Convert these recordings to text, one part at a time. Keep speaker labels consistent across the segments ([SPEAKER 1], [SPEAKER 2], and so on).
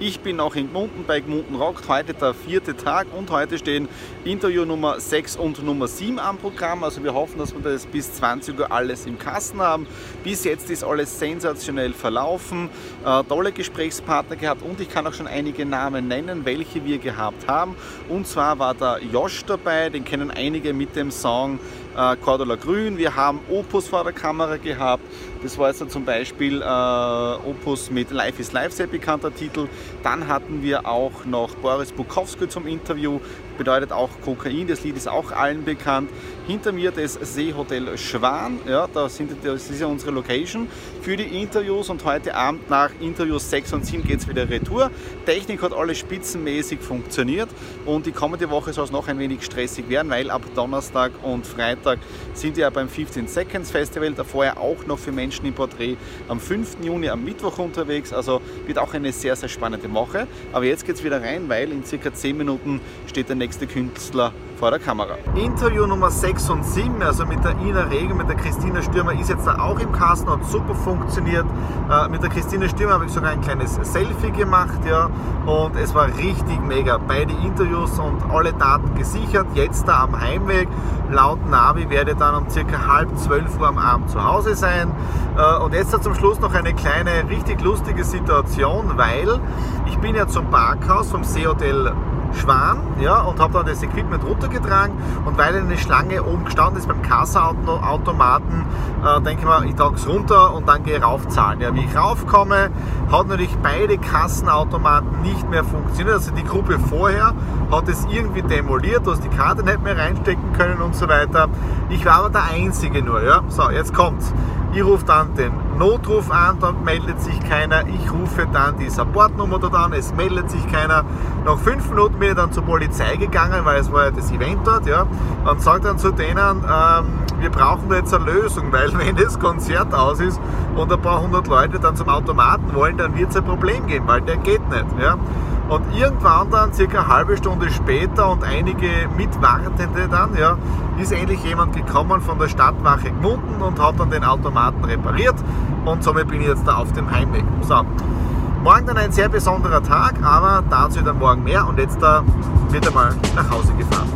[SPEAKER 1] ich bin noch in Gmunden bei Gmunden Rockt, heute der vierte Tag und heute stehen Interview Nummer 6 und Nummer 7 am Programm. Also wir hoffen, dass wir das bis 20 Uhr alles im Kasten haben. Bis jetzt ist alles sensationell verlaufen, äh, tolle Gesprächspartner gehabt und ich kann auch schon einige Namen nennen, welche wir gehabt haben. Und zwar war da Josh dabei, den kennen einige mit dem Song äh, Cordula Grün. Wir haben Opus vor der Kamera gehabt. Das war jetzt zum Beispiel äh, Opus mit Life is Life, sehr bekannter Titel. Dann hatten wir auch noch Boris Bukowski zum Interview, bedeutet auch Kokain. Das Lied ist auch allen bekannt. Hinter mir das Seehotel Schwan, ja, da sind, das ist ja unsere Location für die Interviews und heute Abend nach Interviews 6 und 7 geht es wieder retour. Technik hat alles spitzenmäßig funktioniert und die kommende Woche soll es noch ein wenig stressig werden, weil ab Donnerstag und Freitag sind wir ja beim 15 Seconds Festival, da vorher auch noch für Menschen im Porträt am 5. Juni am Mittwoch unterwegs, also wird auch eine sehr, sehr spannende Woche. Aber jetzt geht es wieder rein, weil in circa 10 Minuten steht der nächste Künstler vor der Kamera. Interview Nummer 6 und 7, also mit der Ina Regen, mit der Christina Stürmer, ist jetzt da auch im Kasten, hat super funktioniert. Äh, mit der Christina Stürmer habe ich sogar ein kleines Selfie gemacht, ja, und es war richtig mega. Beide Interviews und alle Daten gesichert. Jetzt da am Heimweg, laut Navi werde dann um circa halb zwölf Uhr am Abend zu Hause sein. Äh, und jetzt zum Schluss noch eine kleine, richtig lustige Situation, weil ich bin ja zum Parkhaus vom Seehotel Schwan ja, und habe dann das Equipment runtergetragen und weil eine Schlange oben gestanden ist beim Kassaautomaten, äh, denke ich mir, ich trage es runter und dann gehe ich raufzahlen. Ja, wie ich raufkomme, hat natürlich beide Kassenautomaten nicht mehr funktioniert. Also die Gruppe vorher hat es irgendwie demoliert, du hast die Karte nicht mehr reinstecken können und so weiter. Ich war aber der Einzige nur. Ja. So, jetzt kommt's. Ich rufe dann den Notruf an, dann meldet sich keiner. Ich rufe dann die Supportnummer dort an, es meldet sich keiner. Nach fünf Minuten bin ich dann zur Polizei gegangen, weil es war ja das Event dort, ja, und sage dann zu denen, ähm, wir brauchen da jetzt eine Lösung, weil wenn das Konzert aus ist und ein paar hundert Leute dann zum Automaten wollen, dann wird es ein Problem geben, weil der geht nicht. Ja. Und irgendwann dann, circa eine halbe Stunde später und einige Mitwartende dann, ja, ist endlich jemand gekommen von der Stadtwache Gmunden und hat dann den Automaten repariert und somit bin ich jetzt da auf dem Heimweg. So. Morgen dann ein sehr besonderer Tag, aber dazu dann morgen mehr und jetzt da wird er mal nach Hause gefahren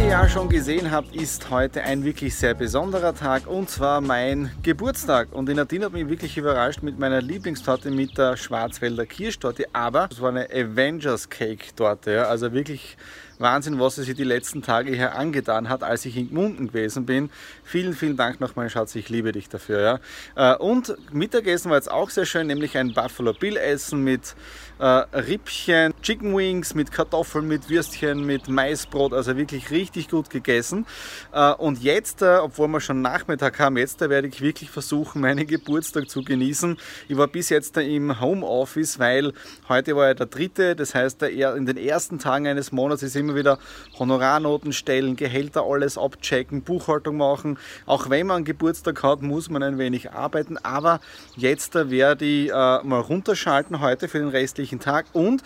[SPEAKER 1] ihr ja schon gesehen habt, ist heute ein wirklich sehr besonderer Tag und zwar mein Geburtstag. Und die Nadine hat mich wirklich überrascht mit meiner Lieblingstorte mit der Schwarzwälder Kirschtorte, aber es war eine Avengers Cake Torte. Ja? Also wirklich Wahnsinn, was sie sich die letzten Tage hier angetan hat, als ich in Gmunden gewesen bin. Vielen, vielen Dank nochmal, Schatz, ich liebe dich dafür. Ja. Äh, und Mittagessen war jetzt auch sehr schön, nämlich ein Buffalo Bill Essen mit äh, Rippchen, Chicken Wings, mit Kartoffeln, mit Würstchen, mit Maisbrot, also wirklich richtig gut gegessen. Äh, und jetzt, obwohl wir schon Nachmittag haben, jetzt werde ich wirklich versuchen, meinen Geburtstag zu genießen. Ich war bis jetzt im Homeoffice, weil heute war ja der dritte, das heißt, in den ersten Tagen eines Monats ist immer immer wieder Honorarnoten stellen, Gehälter alles abchecken, Buchhaltung machen. Auch wenn man Geburtstag hat, muss man ein wenig arbeiten. Aber jetzt werde ich äh, mal runterschalten heute für den restlichen Tag und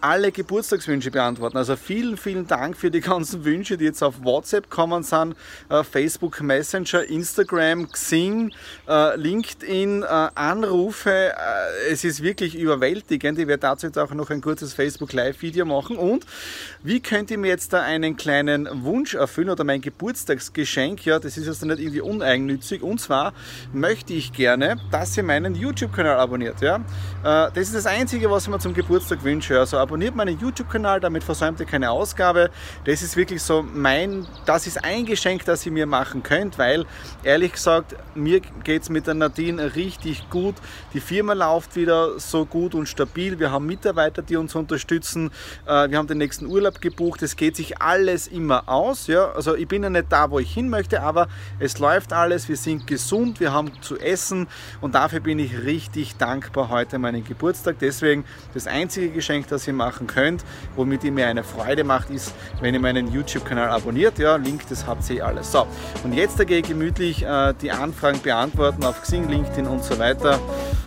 [SPEAKER 1] alle Geburtstagswünsche beantworten. Also vielen, vielen Dank für die ganzen Wünsche, die jetzt auf WhatsApp kommen sind, äh, Facebook Messenger, Instagram, Xing, äh, LinkedIn, äh, Anrufe. Es ist wirklich überwältigend. Ich werde dazu jetzt auch noch ein kurzes Facebook Live-Video machen. Und wie könnt ihr mir jetzt da einen kleinen Wunsch erfüllen oder mein Geburtstagsgeschenk? Ja, das ist jetzt nicht irgendwie uneigennützig. Und zwar möchte ich gerne, dass ihr meinen YouTube-Kanal abonniert. Ja? Das ist das Einzige, was ich mir zum Geburtstag wünsche. Also abonniert meinen YouTube-Kanal, damit versäumt ihr keine Ausgabe. Das ist wirklich so mein, das ist ein Geschenk, das ihr mir machen könnt, weil ehrlich gesagt, mir geht es mit der Nadine richtig gut. Die Firma läuft wieder so gut und stabil. Wir haben Mitarbeiter, die uns unterstützen. Äh, wir haben den nächsten Urlaub gebucht. Es geht sich alles immer aus. Ja? Also ich bin ja nicht da, wo ich hin möchte, aber es läuft alles. Wir sind gesund, wir haben zu essen und dafür bin ich richtig dankbar heute meinen Geburtstag. Deswegen das einzige Geschenk, das ihr machen könnt, womit ihr mir eine Freude macht, ist, wenn ihr meinen YouTube-Kanal abonniert. Ja, Link, das habt ihr alles. So, und jetzt gehe ich gemütlich äh, die Anfragen beantworten auf Xing, LinkedIn und so weiter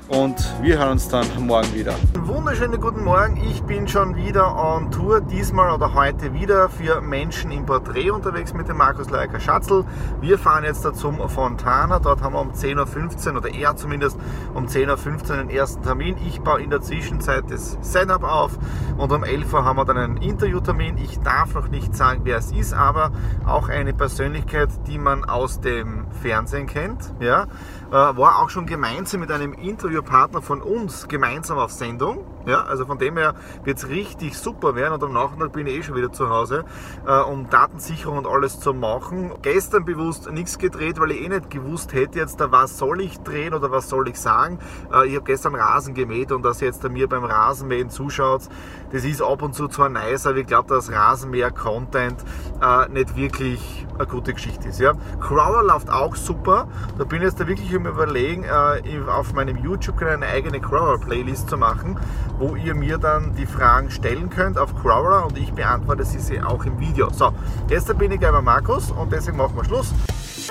[SPEAKER 1] und wir hören uns dann morgen wieder. Wunderschönen guten Morgen, ich bin schon wieder on Tour, diesmal oder heute wieder für Menschen im Porträt unterwegs mit dem Markus Leiker Schatzl. Wir fahren jetzt da zum Fontana, dort haben wir um 10.15 Uhr oder er zumindest um 10.15 Uhr den ersten Termin. Ich baue in der Zwischenzeit das Setup auf und um 11 Uhr haben wir dann einen Interviewtermin. Ich darf noch nicht sagen, wer es ist, aber auch eine Persönlichkeit, die man aus dem Fernsehen kennt. Ja? Äh, war auch schon gemeinsam mit einem Interviewpartner von uns gemeinsam auf Sendung. Ja, also von dem her wird es richtig super werden und am Nachmittag bin ich eh schon wieder zu Hause, äh, um Datensicherung und alles zu machen. Gestern bewusst nichts gedreht, weil ich eh nicht gewusst hätte jetzt, da was soll ich drehen oder was soll ich sagen. Äh, ich habe gestern Rasen gemäht und dass jetzt mir beim Rasenmähen zuschaut, das ist ab und zu zwar nice, aber ich glaube, dass Rasenmäher-Content äh, nicht wirklich eine gute Geschichte ist. Ja. Crawler läuft auch super. Da bin ich jetzt da wirklich im Überlegen, äh, auf meinem YouTube-Kanal eine eigene Crawler-Playlist zu machen, wo ihr mir dann die Fragen stellen könnt auf Crawler und ich beantworte sie auch im Video. So, jetzt bin ich bei Markus und deswegen machen wir Schluss.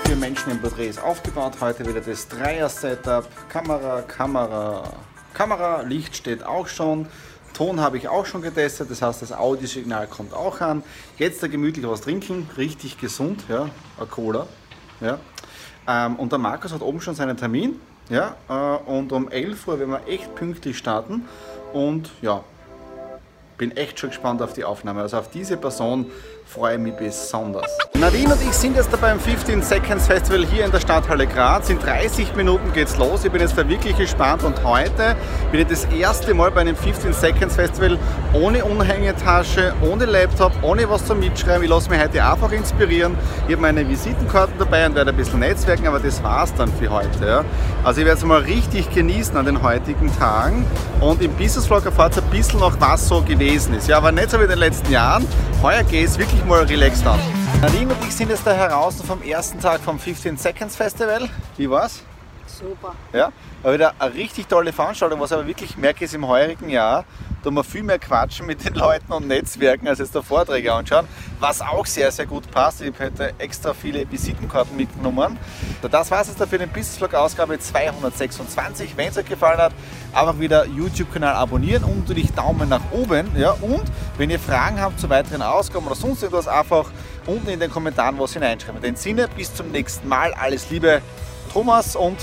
[SPEAKER 1] Für Menschen im Porträt ist aufgebaut. Heute wieder das Dreier-Setup. Kamera, Kamera, Kamera, Licht steht auch schon. Ton habe ich auch schon getestet, das heißt, das Audiosignal kommt auch an. Jetzt da gemütlich was trinken, richtig gesund, ja, eine Cola. Ja. Ähm, und der Markus hat oben schon seinen Termin. Ja, äh, und um 11 Uhr werden wir echt pünktlich starten. Und ja, bin echt schon gespannt auf die Aufnahme. Also auf diese Person freue ich mich besonders. Nadine und ich sind jetzt beim 15 Seconds Festival hier in der Stadthalle Graz. In 30 Minuten geht's los. Ich bin jetzt da wirklich gespannt und heute bin ich das erste Mal bei einem 15 Seconds Festival ohne Unhängetasche, ohne Laptop, ohne was zum Mitschreiben. Ich lasse mich heute einfach inspirieren. Ich habe meine Visitenkarten dabei und werde ein bisschen netzwerken, aber das war's dann für heute. Also ich werde es mal richtig genießen an den heutigen Tagen und im Business Vlog erfahrt ihr ein bisschen noch, was so gewesen ist. Ja, aber nicht so wie in den letzten Jahren. Heuer geht es wirklich mal relaxed an. Nadine und ich sind jetzt da heraus vom ersten Tag vom 15 Seconds Festival. Wie war's?
[SPEAKER 2] Super.
[SPEAKER 1] Ja, war wieder eine richtig tolle Veranstaltung, was aber wirklich merke ist im heurigen Jahr, da wir viel mehr quatschen mit den Leuten und Netzwerken, als jetzt da Vorträge anschauen, was auch sehr, sehr gut passt. Ich heute extra viele Visitenkarten mitgenommen. Das war es jetzt für den Business Vlog Ausgabe 226. Wenn es euch gefallen hat, einfach wieder YouTube-Kanal abonnieren und natürlich Daumen nach oben. Ja, und wenn ihr Fragen habt zu weiteren Ausgaben oder sonst irgendwas, einfach unten in den Kommentaren was hineinschreiben. In dem Sinne, bis zum nächsten Mal. Alles Liebe, Thomas und...